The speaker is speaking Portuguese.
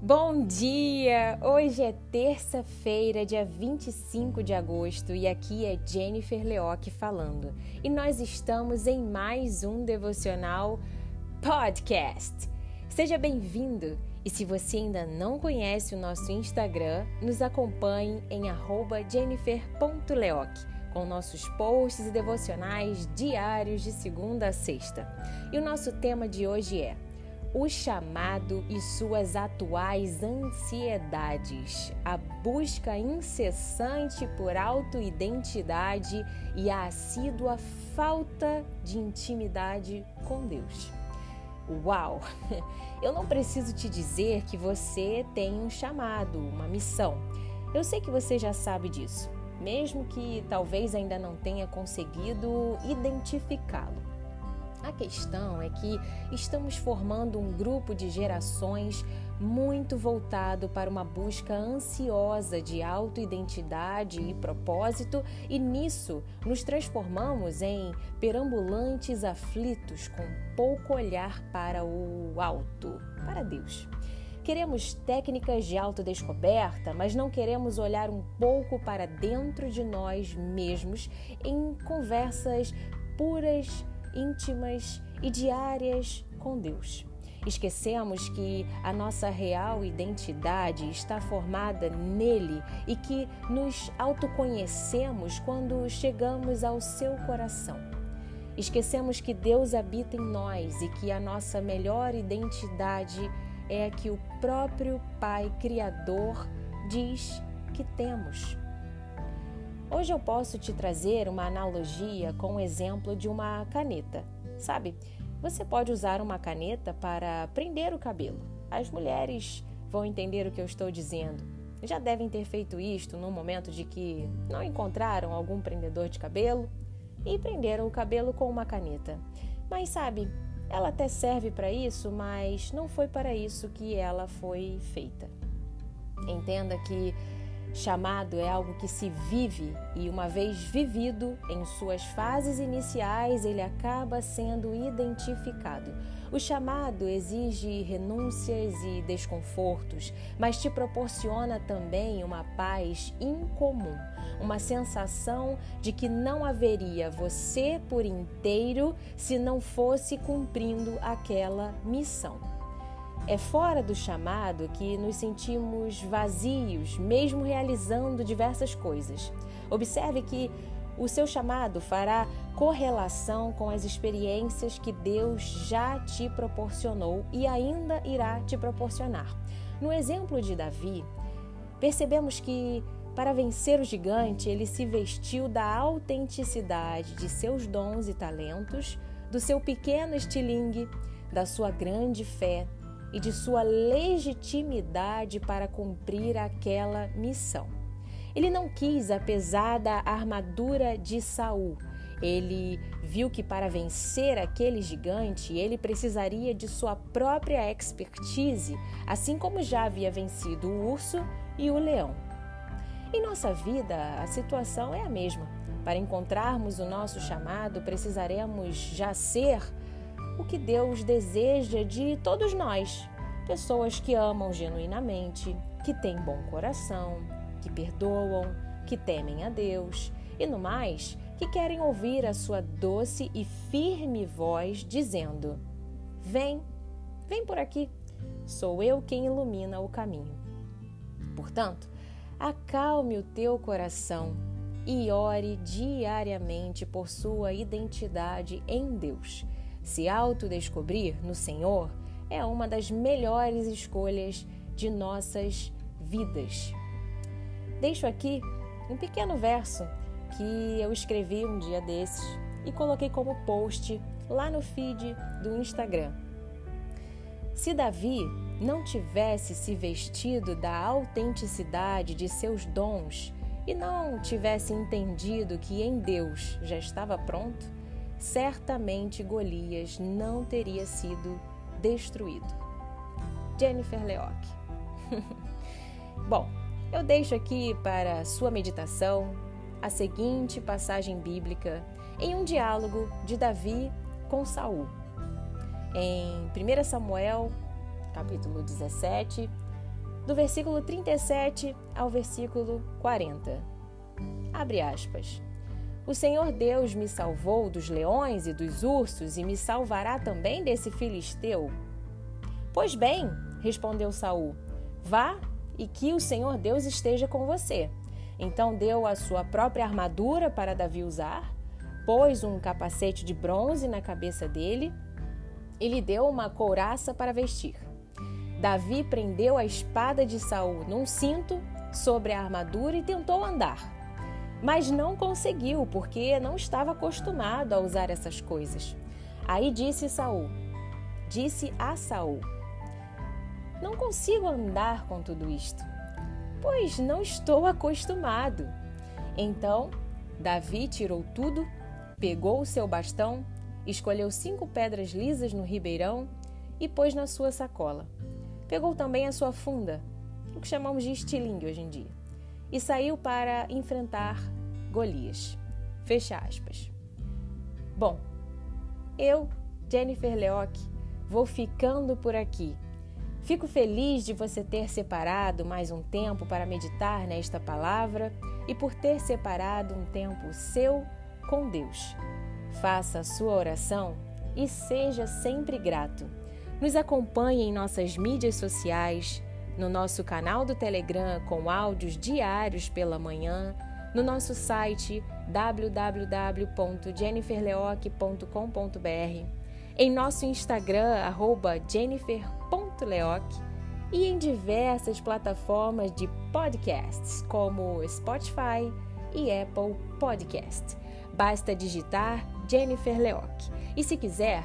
Bom dia! Hoje é terça-feira, dia 25 de agosto, e aqui é Jennifer Leoc falando. E nós estamos em mais um devocional podcast. Seja bem-vindo! E se você ainda não conhece o nosso Instagram, nos acompanhe em jennifer.leoc com nossos posts e devocionais diários de segunda a sexta. E o nosso tema de hoje é o chamado e suas atuais ansiedades, a busca incessante por autoidentidade e a assídua falta de intimidade com Deus. Uau! Eu não preciso te dizer que você tem um chamado, uma missão. Eu sei que você já sabe disso, mesmo que talvez ainda não tenha conseguido identificá-lo. A questão é que estamos formando um grupo de gerações muito voltado para uma busca ansiosa de autoidentidade e propósito, e nisso nos transformamos em perambulantes aflitos com pouco olhar para o alto, para Deus. Queremos técnicas de autodescoberta, mas não queremos olhar um pouco para dentro de nós mesmos em conversas puras íntimas e diárias com Deus. Esquecemos que a nossa real identidade está formada nele e que nos autoconhecemos quando chegamos ao seu coração. Esquecemos que Deus habita em nós e que a nossa melhor identidade é a que o próprio Pai Criador diz que temos. Hoje eu posso te trazer uma analogia com o exemplo de uma caneta. Sabe, você pode usar uma caneta para prender o cabelo. As mulheres vão entender o que eu estou dizendo. Já devem ter feito isto no momento de que não encontraram algum prendedor de cabelo e prenderam o cabelo com uma caneta. Mas sabe, ela até serve para isso, mas não foi para isso que ela foi feita. Entenda que Chamado é algo que se vive e, uma vez vivido em suas fases iniciais, ele acaba sendo identificado. O chamado exige renúncias e desconfortos, mas te proporciona também uma paz incomum, uma sensação de que não haveria você por inteiro se não fosse cumprindo aquela missão. É fora do chamado que nos sentimos vazios, mesmo realizando diversas coisas. Observe que o seu chamado fará correlação com as experiências que Deus já te proporcionou e ainda irá te proporcionar. No exemplo de Davi, percebemos que para vencer o gigante, ele se vestiu da autenticidade de seus dons e talentos, do seu pequeno estilingue, da sua grande fé, e de sua legitimidade para cumprir aquela missão. Ele não quis a pesada armadura de Saul. Ele viu que para vencer aquele gigante, ele precisaria de sua própria expertise, assim como já havia vencido o urso e o leão. Em nossa vida, a situação é a mesma. Para encontrarmos o nosso chamado, precisaremos já ser o que Deus deseja de todos nós. Pessoas que amam genuinamente, que têm bom coração, que perdoam, que temem a Deus e, no mais, que querem ouvir a sua doce e firme voz dizendo: Vem, vem por aqui, sou eu quem ilumina o caminho. Portanto, acalme o teu coração e ore diariamente por sua identidade em Deus se autodescobrir no Senhor é uma das melhores escolhas de nossas vidas. Deixo aqui um pequeno verso que eu escrevi um dia desses e coloquei como post lá no feed do Instagram. Se Davi não tivesse se vestido da autenticidade de seus dons e não tivesse entendido que em Deus já estava pronto, certamente Golias não teria sido destruído. Jennifer Leoc. Bom, eu deixo aqui para sua meditação a seguinte passagem bíblica em um diálogo de Davi com Saul. Em 1 Samuel, capítulo 17, do versículo 37 ao versículo 40. Abre aspas. O Senhor Deus me salvou dos leões e dos ursos e me salvará também desse filisteu? Pois bem, respondeu Saul, vá e que o Senhor Deus esteja com você. Então deu a sua própria armadura para Davi usar, pôs um capacete de bronze na cabeça dele e lhe deu uma couraça para vestir. Davi prendeu a espada de Saul num cinto sobre a armadura e tentou andar mas não conseguiu porque não estava acostumado a usar essas coisas. Aí disse Saul, disse a Saul: Não consigo andar com tudo isto, pois não estou acostumado. Então Davi tirou tudo, pegou o seu bastão, escolheu cinco pedras lisas no ribeirão e pôs na sua sacola. Pegou também a sua funda, o que chamamos de estilingue hoje em dia e saiu para enfrentar Golias. Fecha aspas. Bom, eu, Jennifer Leoc, vou ficando por aqui. Fico feliz de você ter separado mais um tempo para meditar nesta palavra e por ter separado um tempo seu com Deus. Faça a sua oração e seja sempre grato. Nos acompanhe em nossas mídias sociais, no nosso canal do Telegram com áudios diários pela manhã, no nosso site www.jenniferleoc.com.br, em nosso Instagram jennifer.leoc e em diversas plataformas de podcasts como Spotify e Apple Podcast. Basta digitar Jennifer Leoc. E se quiser,